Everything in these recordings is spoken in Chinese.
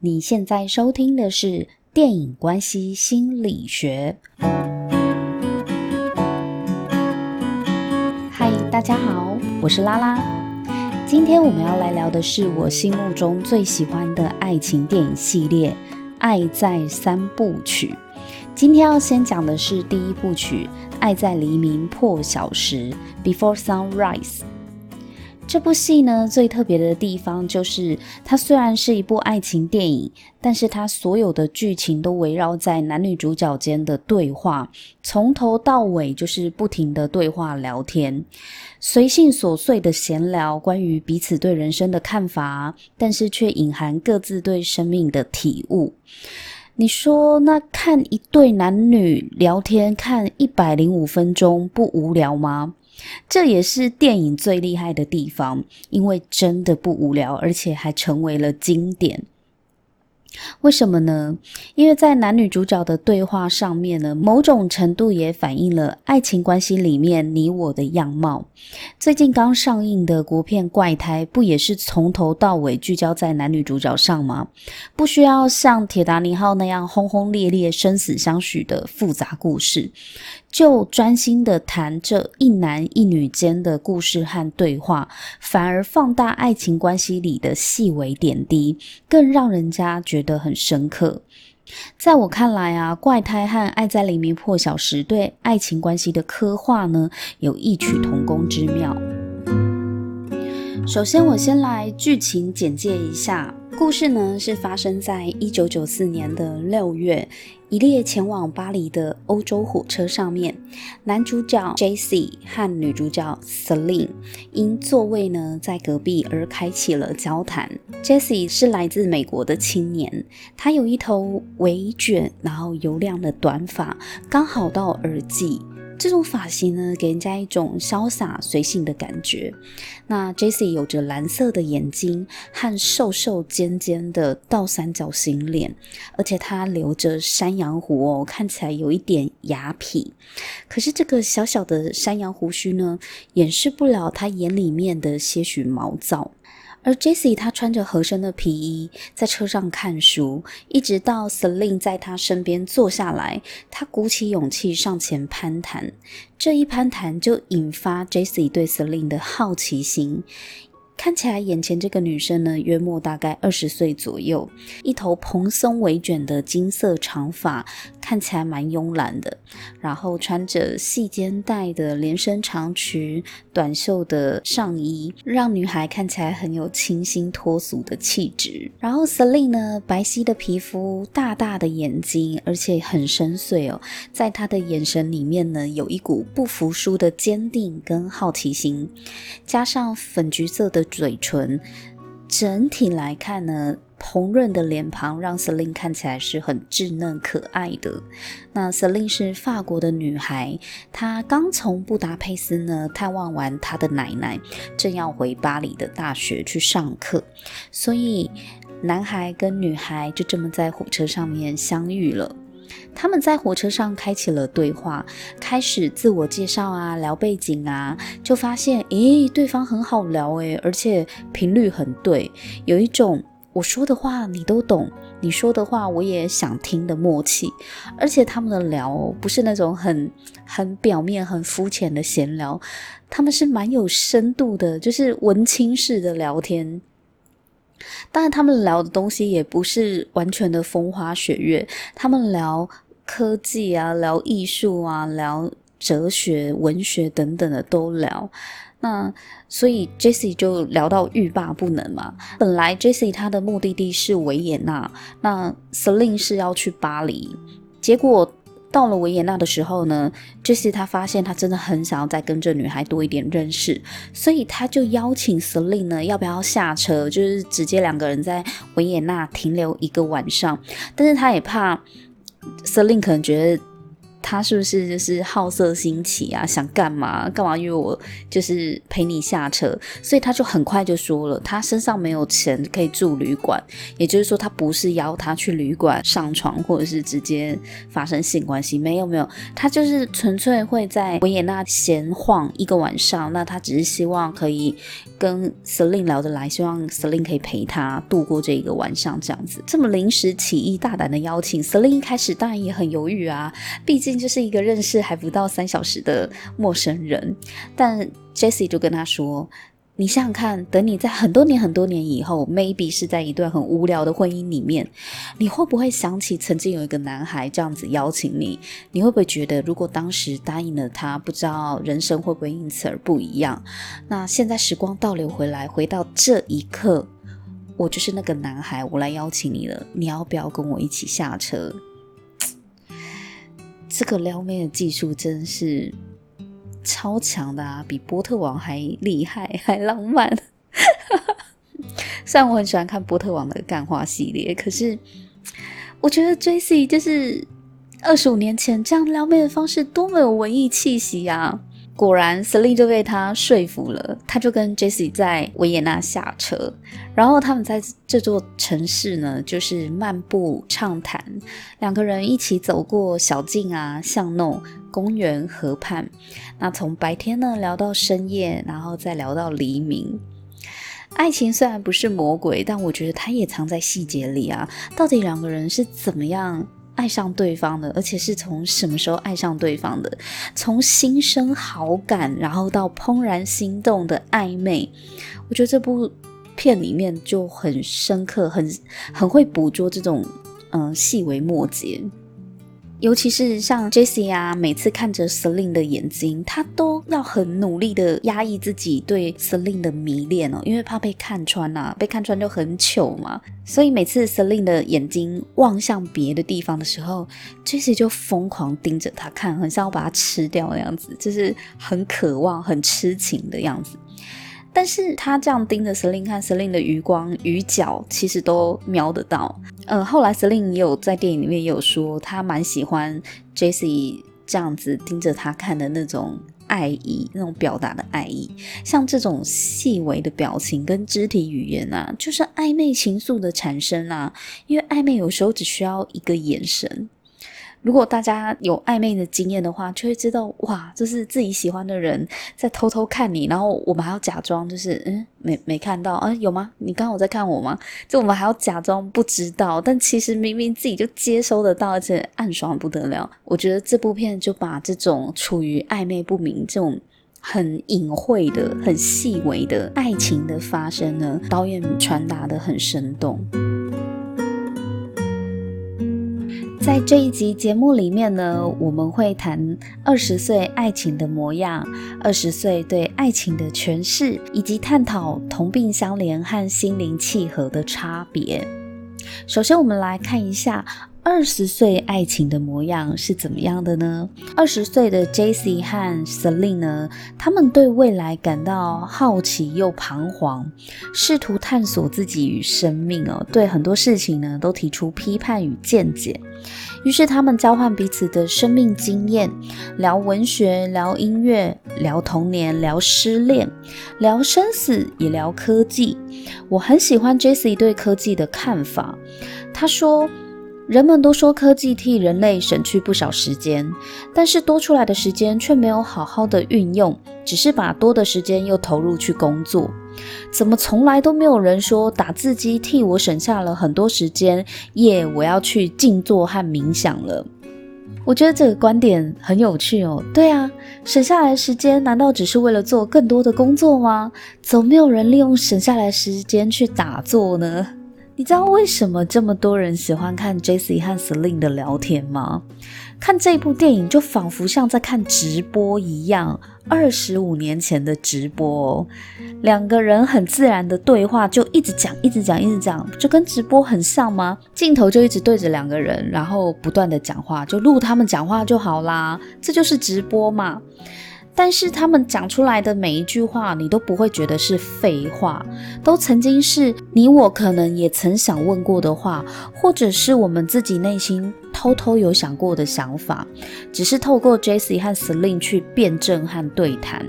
你现在收听的是电影关系心理学。嗨，大家好，我是拉拉。今天我们要来聊的是我心目中最喜欢的爱情电影系列《爱在三部曲》。今天要先讲的是第一部曲《爱在黎明破晓时》（Before Sunrise）。这部戏呢，最特别的地方就是，它虽然是一部爱情电影，但是它所有的剧情都围绕在男女主角间的对话，从头到尾就是不停的对话聊天，随性琐碎的闲聊，关于彼此对人生的看法，但是却隐含各自对生命的体悟。你说，那看一对男女聊天，看一百零五分钟，不无聊吗？这也是电影最厉害的地方，因为真的不无聊，而且还成为了经典。为什么呢？因为在男女主角的对话上面呢，某种程度也反映了爱情关系里面你我的样貌。最近刚上映的国片《怪胎》，不也是从头到尾聚焦在男女主角上吗？不需要像《铁达尼号》那样轰轰烈烈、生死相许的复杂故事。就专心的谈这一男一女间的故事和对话，反而放大爱情关系里的细微点滴，更让人家觉得很深刻。在我看来啊，怪胎和《爱在黎明破晓时》对爱情关系的刻画呢，有异曲同工之妙。首先，我先来剧情简介一下。故事呢，是发生在一九九四年的六月，一列前往巴黎的欧洲火车上面，男主角 Jesse 和女主角 Celine 因座位呢在隔壁而开启了交谈。Jesse 是来自美国的青年，他有一头微卷然后油亮的短发，刚好到耳际。这种发型呢，给人家一种潇洒随性的感觉。那 Jesse 有着蓝色的眼睛和瘦瘦尖尖的倒三角形脸，而且他留着山羊胡哦，看起来有一点雅痞。可是这个小小的山羊胡须呢，掩饰不了他眼里面的些许毛躁。而 Jessie 他穿着合身的皮衣，在车上看书，一直到 Celine 在他身边坐下来，他鼓起勇气上前攀谈。这一攀谈就引发 Jessie 对 Celine 的好奇心。看起来眼前这个女生呢，约莫大概二十岁左右，一头蓬松微卷的金色长发，看起来蛮慵懒的。然后穿着细肩带的连身长裙、短袖的上衣，让女孩看起来很有清新脱俗的气质。然后 Celine 呢，白皙的皮肤，大大的眼睛，而且很深邃哦，在她的眼神里面呢，有一股不服输的坚定跟好奇心，加上粉橘色的。嘴唇，整体来看呢，红润的脸庞让 Celine 看起来是很稚嫩可爱的。那 Celine 是法国的女孩，她刚从布达佩斯呢探望完她的奶奶，正要回巴黎的大学去上课，所以男孩跟女孩就这么在火车上面相遇了。他们在火车上开启了对话，开始自我介绍啊，聊背景啊，就发现，诶，对方很好聊诶，而且频率很对，有一种我说的话你都懂，你说的话我也想听的默契。而且他们的聊不是那种很很表面、很肤浅的闲聊，他们是蛮有深度的，就是文青式的聊天。当然，他们聊的东西也不是完全的风花雪月，他们聊科技啊，聊艺术啊，聊哲学、文学等等的都聊。那所以 Jesse 就聊到欲罢不能嘛。本来 Jesse 他的目的地是维也纳，那 Celine 是要去巴黎，结果。到了维也纳的时候呢就是他发现他真的很想要再跟这女孩多一点认识，所以他就邀请 Celine 呢，要不要下车，就是直接两个人在维也纳停留一个晚上。但是他也怕 Celine 可能觉得他是不是就是好色心起啊？想干嘛？干嘛约我？就是陪你下车。所以他就很快就说了，他身上没有钱可以住旅馆，也就是说，他不是邀他去旅馆上床，或者是直接发生性关系。没有没有，他就是纯粹会在维也纳闲晃一个晚上。那他只是希望可以跟 Celine 聊得来，希望 Celine 可以陪他度过这一个晚上，这样子。这么临时起意、大胆的邀请，Celine 一开始当然也很犹豫啊，毕竟就是一个认识还不到三小时的陌生人。但 Jessie 就跟他说。你想想看，等你在很多年很多年以后，maybe 是在一段很无聊的婚姻里面，你会不会想起曾经有一个男孩这样子邀请你？你会不会觉得，如果当时答应了他，不知道人生会不会因此而不一样？那现在时光倒流回来，回到这一刻，我就是那个男孩，我来邀请你了，你要不要跟我一起下车？这个撩妹的技术真是。超强的啊，比波特王还厉害，还浪漫。虽然我很喜欢看波特王的干话系列，可是我觉得 Jesse 就是二十五年前这样撩妹的方式，多么有文艺气息啊！果然，Celine 就被他说服了，他就跟 Jessie 在维也纳下车，然后他们在这座城市呢，就是漫步畅谈，两个人一起走过小径啊、巷弄、公园、河畔，那从白天呢聊到深夜，然后再聊到黎明。爱情虽然不是魔鬼，但我觉得它也藏在细节里啊。到底两个人是怎么样？爱上对方的，而且是从什么时候爱上对方的？从心生好感，然后到怦然心动的暧昧，我觉得这部片里面就很深刻，很很会捕捉这种嗯细微末节。尤其是像 Jessie 啊，每次看着 Celine 的眼睛，他都要很努力的压抑自己对 Celine 的迷恋哦，因为怕被看穿啊，被看穿就很糗嘛。所以每次 Celine 的眼睛望向别的地方的时候，Jessie 就疯狂盯着他看，很像要把他吃掉的样子，就是很渴望、很痴情的样子。但是他这样盯着 Celine 看，Celine 的余光余角其实都瞄得到。嗯，后来 Celine 也有在电影里面也有说，他蛮喜欢 Jesse 这样子盯着他看的那种爱意，那种表达的爱意。像这种细微的表情跟肢体语言啊，就是暧昧情愫的产生啊。因为暧昧有时候只需要一个眼神。如果大家有暧昧的经验的话，就会知道哇，就是自己喜欢的人在偷偷看你，然后我们还要假装就是嗯没没看到啊，有吗？你刚刚有在看我吗？就我们还要假装不知道，但其实明明自己就接收得到，而且暗爽不得了。我觉得这部片就把这种处于暧昧不明、这种很隐晦的、很细微的爱情的发生呢，导演传达得很生动。在这一集节目里面呢，我们会谈二十岁爱情的模样，二十岁对爱情的诠释，以及探讨同病相怜和心灵契合的差别。首先，我们来看一下。二十岁爱情的模样是怎么样的呢？二十岁的 Jessie 和 Celine 呢，他们对未来感到好奇又彷徨，试图探索自己与生命哦，对很多事情呢都提出批判与见解。于是他们交换彼此的生命经验，聊文学，聊音乐，聊童年，聊失恋，聊生死，也聊科技。我很喜欢 Jesse 对科技的看法，他说。人们都说科技替人类省去不少时间，但是多出来的时间却没有好好的运用，只是把多的时间又投入去工作。怎么从来都没有人说打字机替我省下了很多时间？耶，我要去静坐和冥想了。我觉得这个观点很有趣哦。对啊，省下来的时间难道只是为了做更多的工作吗？怎么没有人利用省下来的时间去打坐呢？你知道为什么这么多人喜欢看 Jessie 和 Celine 的聊天吗？看这部电影就仿佛像在看直播一样，二十五年前的直播哦，两个人很自然的对话就一直讲，一直讲，一直讲，就跟直播很像吗？镜头就一直对着两个人，然后不断的讲话，就录他们讲话就好啦，这就是直播嘛。但是他们讲出来的每一句话，你都不会觉得是废话，都曾经是你我可能也曾想问过的话，或者是我们自己内心偷偷有想过的想法，只是透过 Jesse 和 Celine 去辩证和对谈。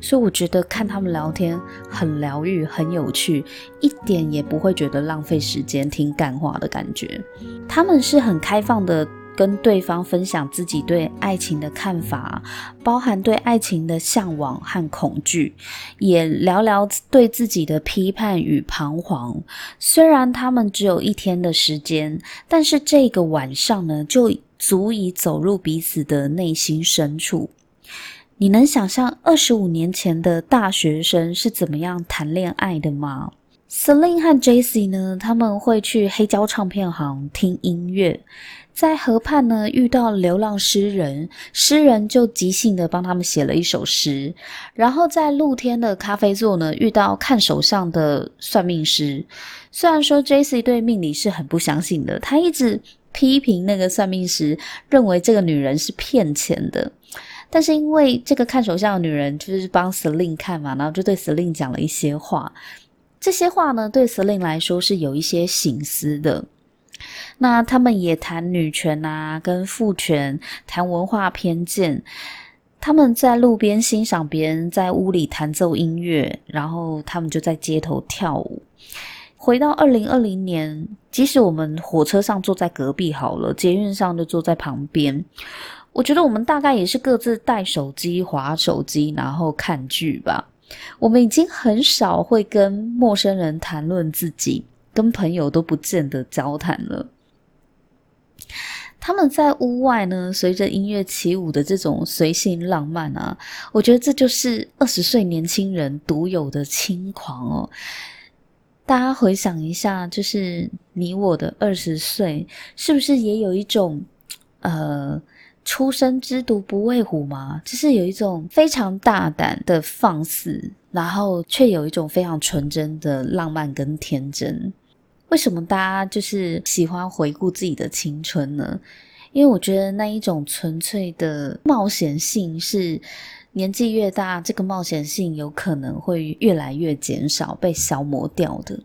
所以我觉得看他们聊天很疗愈，很有趣，一点也不会觉得浪费时间听干话的感觉。他们是很开放的，跟对方分享自己对爱情的看法，包含对爱情的向往和恐惧，也聊聊对自己的批判与彷徨。虽然他们只有一天的时间，但是这个晚上呢，就足以走入彼此的内心深处。你能想象二十五年前的大学生是怎么样谈恋爱的吗？Celine 和 Jesse 呢？他们会去黑胶唱片行听音乐，在河畔呢遇到流浪诗人，诗人就即兴的帮他们写了一首诗。然后在露天的咖啡座呢遇到看手相的算命师。虽然说 Jesse 对命理是很不相信的，他一直批评那个算命师，认为这个女人是骗钱的。但是因为这个看手相的女人就是帮 Celine 看嘛，然后就对 Celine 讲了一些话。这些话呢，对 Celine 来说是有一些醒思的。那他们也谈女权啊，跟父权，谈文化偏见。他们在路边欣赏别人在屋里弹奏音乐，然后他们就在街头跳舞。回到二零二零年，即使我们火车上坐在隔壁好了，捷运上就坐在旁边。我觉得我们大概也是各自带手机、划手机，然后看剧吧。我们已经很少会跟陌生人谈论自己，跟朋友都不见得交谈了。他们在屋外呢，随着音乐起舞的这种随性浪漫啊，我觉得这就是二十岁年轻人独有的轻狂哦。大家回想一下，就是你我的二十岁，是不是也有一种呃？初生之犊不畏虎吗？就是有一种非常大胆的放肆，然后却有一种非常纯真的浪漫跟天真。为什么大家就是喜欢回顾自己的青春呢？因为我觉得那一种纯粹的冒险性是年纪越大，这个冒险性有可能会越来越减少，被消磨掉的。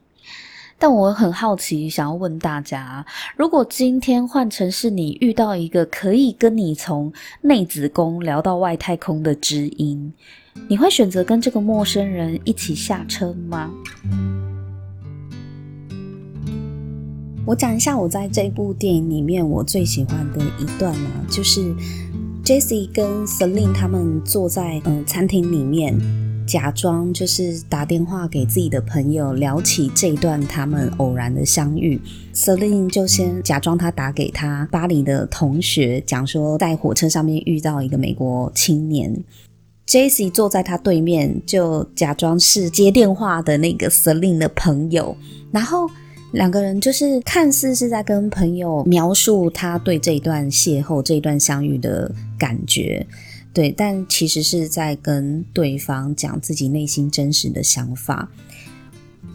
但我很好奇，想要问大家：如果今天换成是你遇到一个可以跟你从内子宫聊到外太空的知音，你会选择跟这个陌生人一起下车吗？我讲一下我在这部电影里面我最喜欢的一段呢，就是 Jessie 跟 Celine 他们坐在嗯、餐厅里面。假装就是打电话给自己的朋友，聊起这段他们偶然的相遇。Celine 就先假装他打给他巴黎的同学，讲说在火车上面遇到一个美国青年。，Jesse 坐在他对面，就假装是接电话的那个 Celine 的朋友，然后两个人就是看似是在跟朋友描述他对这一段邂逅、这一段相遇的感觉。对，但其实是在跟对方讲自己内心真实的想法，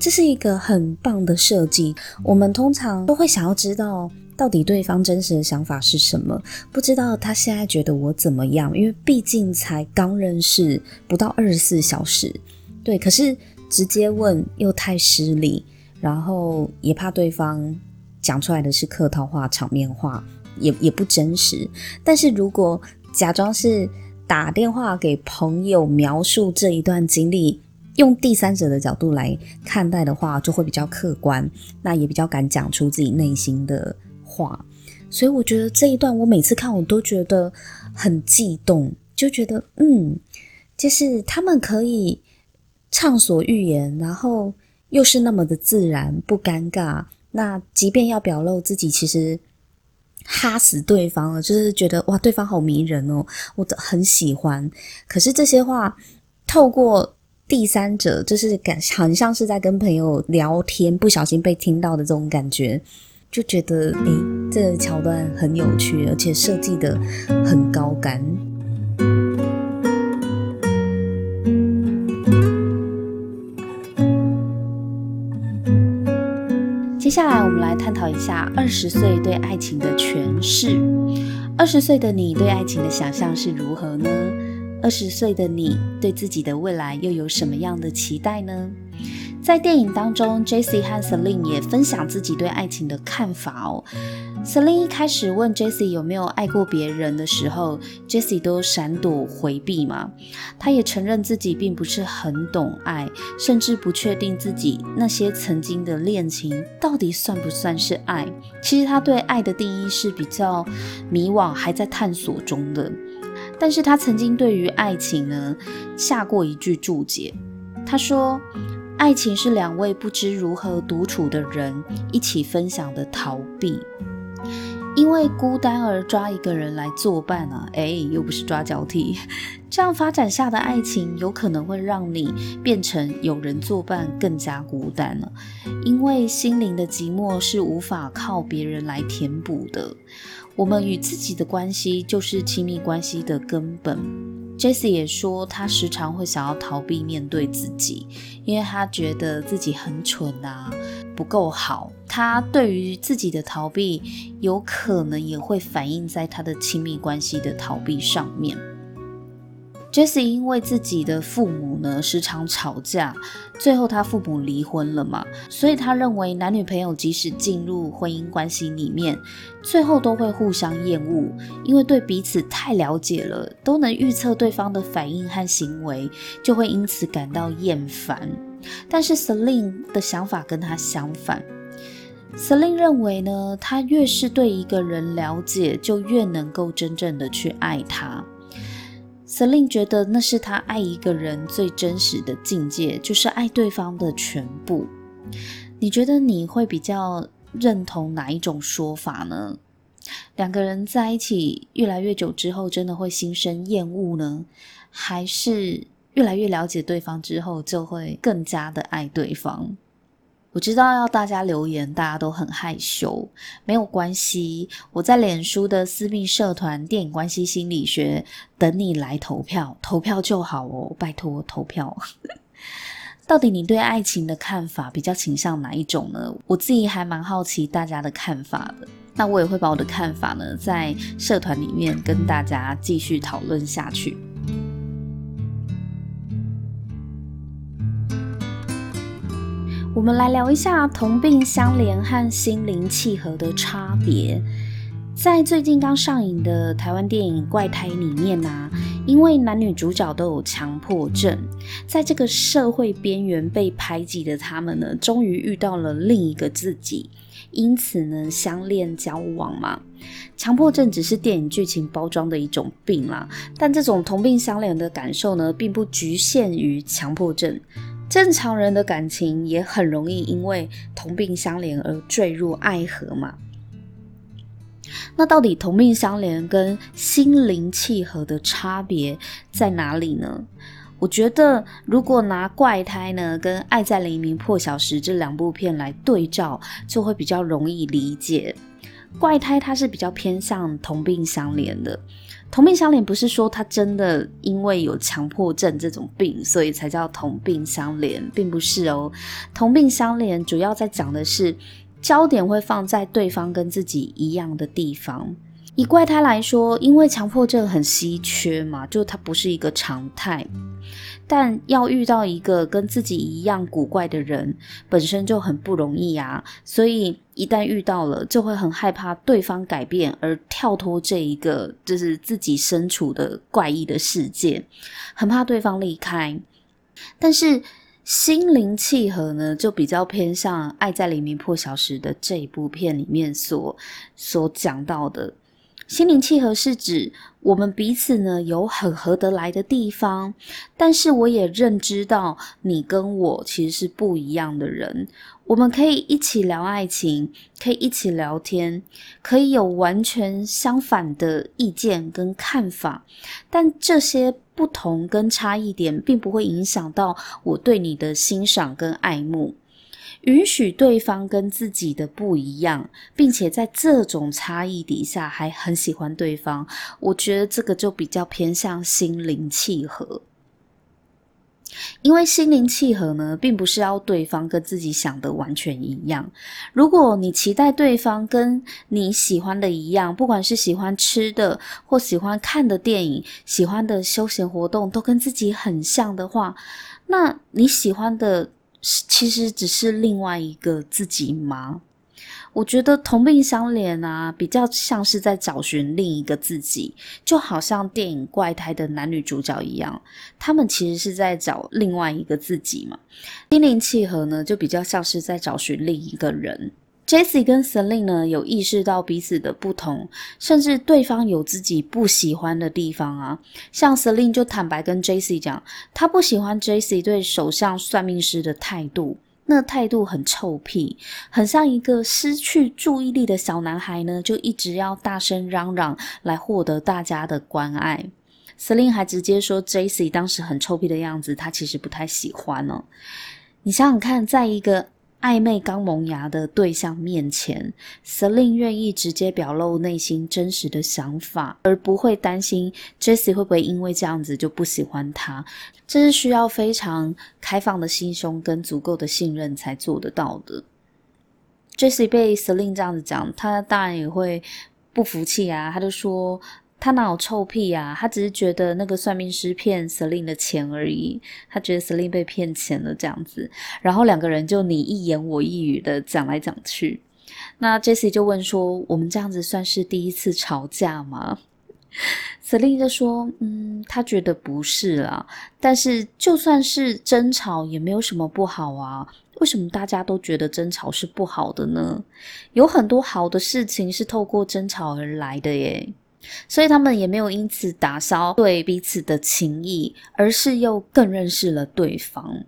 这是一个很棒的设计。我们通常都会想要知道到底对方真实的想法是什么，不知道他现在觉得我怎么样，因为毕竟才刚认识不到二十四小时。对，可是直接问又太失礼，然后也怕对方讲出来的是客套话、场面话，也也不真实。但是如果假装是打电话给朋友描述这一段经历，用第三者的角度来看待的话，就会比较客观，那也比较敢讲出自己内心的话。所以我觉得这一段我每次看我都觉得很悸动，就觉得嗯，就是他们可以畅所欲言，然后又是那么的自然，不尴尬。那即便要表露自己，其实。哈死对方了，就是觉得哇，对方好迷人哦，我很喜欢。可是这些话透过第三者，就是感很像是在跟朋友聊天，不小心被听到的这种感觉，就觉得诶，这个桥段很有趣，而且设计的很高干。接下来，我们来探讨一下二十岁对爱情的诠释。二十岁的你对爱情的想象是如何呢？二十岁的你对自己的未来又有什么样的期待呢？在电影当中，Jesse 和 Celine 也分享自己对爱情的看法哦。Celine 一开始问 Jesse 有没有爱过别人的时候，Jesse 都闪躲回避嘛。她也承认自己并不是很懂爱，甚至不确定自己那些曾经的恋情到底算不算是爱。其实她对爱的定义是比较迷惘，还在探索中的。但是她曾经对于爱情呢，下过一句注解，她说。爱情是两位不知如何独处的人一起分享的逃避，因为孤单而抓一个人来作伴啊，哎，又不是抓交替，这样发展下的爱情有可能会让你变成有人作伴更加孤单了，因为心灵的寂寞是无法靠别人来填补的。我们与自己的关系就是亲密关系的根本。Jesse 也说，她时常会想要逃避面对自己，因为她觉得自己很蠢啊，不够好。她对于自己的逃避，有可能也会反映在她的亲密关系的逃避上面。Jessie 因为自己的父母呢，时常吵架，最后他父母离婚了嘛，所以他认为男女朋友即使进入婚姻关系里面，最后都会互相厌恶，因为对彼此太了解了，都能预测对方的反应和行为，就会因此感到厌烦。但是 Celine 的想法跟他相反，Celine 认为呢，他越是对一个人了解，就越能够真正的去爱他。Celine 觉得那是他爱一个人最真实的境界，就是爱对方的全部。你觉得你会比较认同哪一种说法呢？两个人在一起越来越久之后，真的会心生厌恶呢？还是越来越了解对方之后，就会更加的爱对方？我知道要大家留言，大家都很害羞，没有关系。我在脸书的私密社团“电影关系心理学”等你来投票，投票就好哦，拜托投票。到底你对爱情的看法比较倾向哪一种呢？我自己还蛮好奇大家的看法的。那我也会把我的看法呢，在社团里面跟大家继续讨论下去。我们来聊一下同病相怜和心灵契合的差别。在最近刚上映的台湾电影《怪胎》里面啊，因为男女主角都有强迫症，在这个社会边缘被排挤的他们呢，终于遇到了另一个自己，因此呢，相恋交往嘛。强迫症只是电影剧情包装的一种病啦，但这种同病相怜的感受呢，并不局限于强迫症。正常人的感情也很容易因为同病相怜而坠入爱河嘛。那到底同病相怜跟心灵契合的差别在哪里呢？我觉得如果拿怪胎呢跟爱在黎明破晓时这两部片来对照，就会比较容易理解。怪胎它是比较偏向同病相怜的。同病相怜不是说他真的因为有强迫症这种病，所以才叫同病相怜，并不是哦。同病相怜主要在讲的是焦点会放在对方跟自己一样的地方。以怪胎来说，因为强迫症很稀缺嘛，就它不是一个常态。但要遇到一个跟自己一样古怪的人，本身就很不容易啊。所以一旦遇到了，就会很害怕对方改变而跳脱这一个就是自己身处的怪异的世界，很怕对方离开。但是心灵契合呢，就比较偏向《爱在黎明破晓时》的这一部片里面所所讲到的。心灵契合是指我们彼此呢有很合得来的地方，但是我也认知到你跟我其实是不一样的人。我们可以一起聊爱情，可以一起聊天，可以有完全相反的意见跟看法，但这些不同跟差异点并不会影响到我对你的欣赏跟爱慕。允许对方跟自己的不一样，并且在这种差异底下还很喜欢对方，我觉得这个就比较偏向心灵契合。因为心灵契合呢，并不是要对方跟自己想的完全一样。如果你期待对方跟你喜欢的一样，不管是喜欢吃的或喜欢看的电影、喜欢的休闲活动都跟自己很像的话，那你喜欢的。其实只是另外一个自己吗？我觉得同病相怜啊，比较像是在找寻另一个自己，就好像电影《怪胎》的男女主角一样，他们其实是在找另外一个自己嘛。心灵契合呢，就比较像是在找寻另一个人。Jesse 跟 Celine 呢，有意识到彼此的不同，甚至对方有自己不喜欢的地方啊。像 Celine 就坦白跟 Jesse 讲，他不喜欢 Jesse 对手相算命师的态度。那态度很臭屁，很像一个失去注意力的小男孩呢，就一直要大声嚷嚷来获得大家的关爱。Celine 还直接说，Jesse 当时很臭屁的样子，他其实不太喜欢哦。你想想看，在一个暧昧刚萌芽的对象面前，Celine 愿意直接表露内心真实的想法，而不会担心 Jessie 会不会因为这样子就不喜欢他。这是需要非常开放的心胸跟足够的信任才做得到的。Jessie 被 Celine 这样子讲，他当然也会不服气啊，他就说。他哪有臭屁啊？他只是觉得那个算命师骗 Celine 的钱而已。他觉得 Celine 被骗钱了这样子，然后两个人就你一言我一语的讲来讲去。那 Jesse 就问说：“我们这样子算是第一次吵架吗？”Celine 就说：“嗯，他觉得不是啦。但是就算是争吵也没有什么不好啊。为什么大家都觉得争吵是不好的呢？有很多好的事情是透过争吵而来的耶。”所以他们也没有因此打消对彼此的情谊，而是又更认识了对方。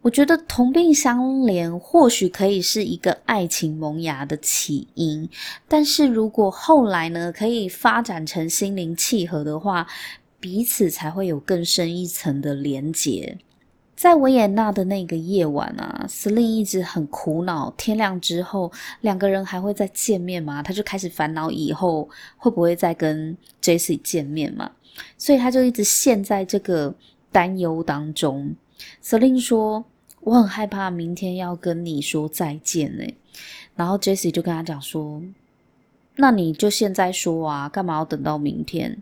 我觉得同病相怜或许可以是一个爱情萌芽的起因，但是如果后来呢，可以发展成心灵契合的话，彼此才会有更深一层的连结。在维也纳的那个夜晚啊，Celine 一直很苦恼，天亮之后两个人还会再见面吗？他就开始烦恼以后会不会再跟 Jesse 见面嘛，所以他就一直陷在这个担忧当中。Celine 说：“我很害怕明天要跟你说再见呢。”然后 Jesse 就跟他讲说：“那你就现在说啊，干嘛要等到明天？”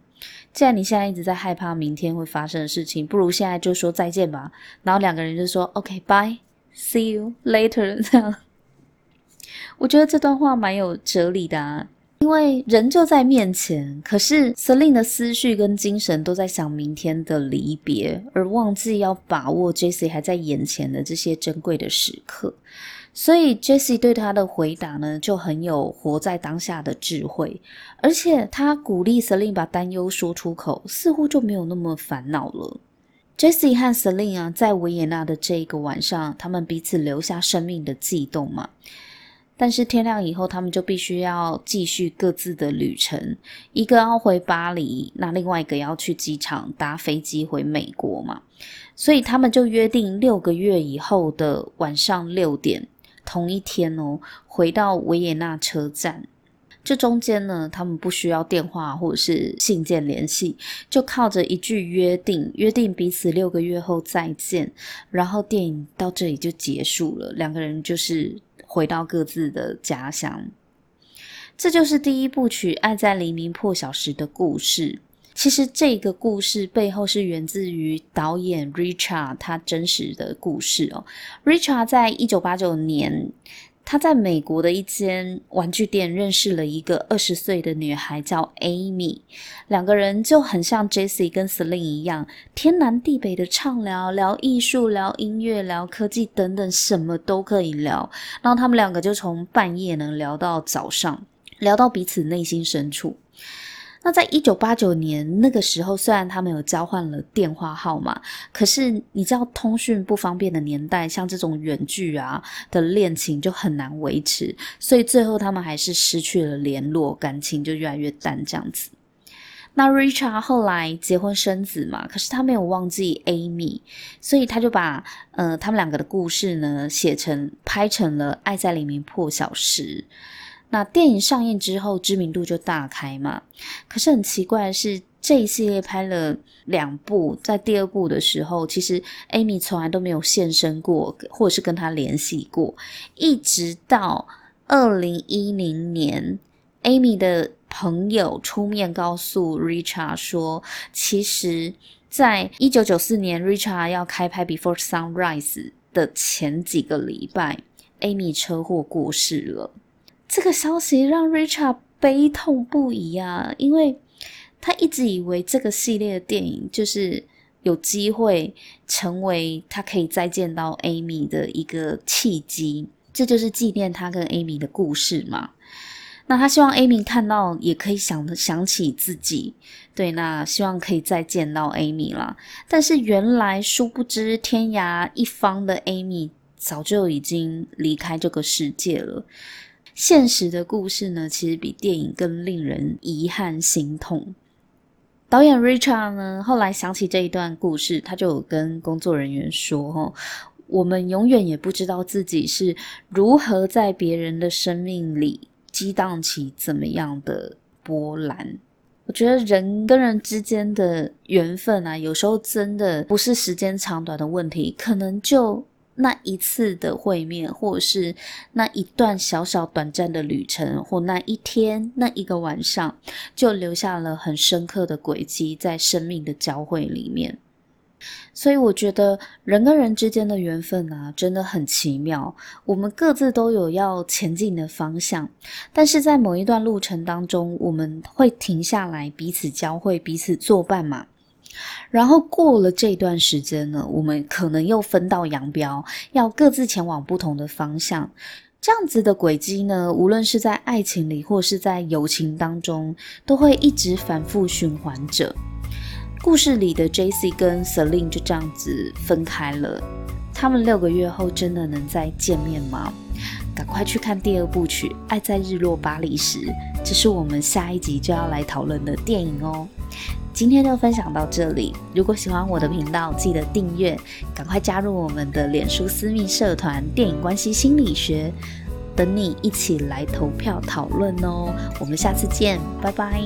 既然你现在一直在害怕明天会发生的事情，不如现在就说再见吧。然后两个人就说 OK，bye，see you later。这样，我觉得这段话蛮有哲理的啊，因为人就在面前，可是 Celine 的思绪跟精神都在想明天的离别，而忘记要把握 Jesse 还在眼前的这些珍贵的时刻。所以，Jessie 对他的回答呢，就很有活在当下的智慧，而且他鼓励 Celine 把担忧说出口，似乎就没有那么烦恼了。Jessie 和 Celine 啊，在维也纳的这一个晚上，他们彼此留下生命的悸动嘛。但是天亮以后，他们就必须要继续各自的旅程，一个要回巴黎，那另外一个要去机场搭飞机回美国嘛。所以他们就约定六个月以后的晚上六点。同一天哦，回到维也纳车站，这中间呢，他们不需要电话或者是信件联系，就靠着一句约定，约定彼此六个月后再见。然后电影到这里就结束了，两个人就是回到各自的家乡。这就是第一部曲《爱在黎明破晓时》的故事。其实这个故事背后是源自于导演 Richard 他真实的故事哦。Richard 在一九八九年，他在美国的一间玩具店认识了一个二十岁的女孩叫 Amy，两个人就很像 Jessie 跟 Selin 一样，天南地北的畅聊，聊艺术、聊音乐、聊科技等等，什么都可以聊。然后他们两个就从半夜能聊到早上，聊到彼此内心深处。那在一九八九年那个时候，虽然他们有交换了电话号码，可是你知道通讯不方便的年代，像这种远距啊的恋情就很难维持，所以最后他们还是失去了联络，感情就越来越淡这样子。那 Richard 后来结婚生子嘛，可是他没有忘记 Amy，所以他就把呃他们两个的故事呢写成拍成了《爱在黎明破晓时》。那电影上映之后，知名度就大开嘛。可是很奇怪的是，这一系列拍了两部，在第二部的时候，其实 Amy 从来都没有现身过，或者是跟他联系过。一直到二零一零年，Amy 的朋友出面告诉 Richard 说，其实在一九九四年，Richard 要开拍《Before Sunrise》的前几个礼拜，Amy 车祸过世了。这个消息让 Richard 悲痛不已啊，因为他一直以为这个系列的电影就是有机会成为他可以再见到 Amy 的一个契机，这就是纪念他跟 Amy 的故事嘛。那他希望 Amy 看到也可以想想起自己，对，那希望可以再见到 Amy 啦。但是原来殊不知天涯一方的 Amy 早就已经离开这个世界了。现实的故事呢，其实比电影更令人遗憾心痛。导演 Richard 呢，后来想起这一段故事，他就有跟工作人员说：“哦，我们永远也不知道自己是如何在别人的生命里。”激荡起怎么样的波澜？我觉得人跟人之间的缘分啊，有时候真的不是时间长短的问题，可能就那一次的会面，或者是那一段小小短暂的旅程，或那一天、那一个晚上，就留下了很深刻的轨迹在生命的交汇里面。所以我觉得人跟人之间的缘分啊，真的很奇妙。我们各自都有要前进的方向，但是在某一段路程当中，我们会停下来，彼此交汇，彼此作伴嘛。然后过了这段时间呢，我们可能又分道扬镳，要各自前往不同的方向。这样子的轨迹呢，无论是在爱情里，或是在友情当中，都会一直反复循环着。故事里的 Jesse 跟 Celine 就这样子分开了，他们六个月后真的能再见面吗？赶快去看第二部曲《爱在日落巴黎时》，这是我们下一集就要来讨论的电影哦。今天就分享到这里，如果喜欢我的频道，记得订阅，赶快加入我们的脸书私密社团“电影关系心理学”，等你一起来投票讨论哦。我们下次见，拜拜。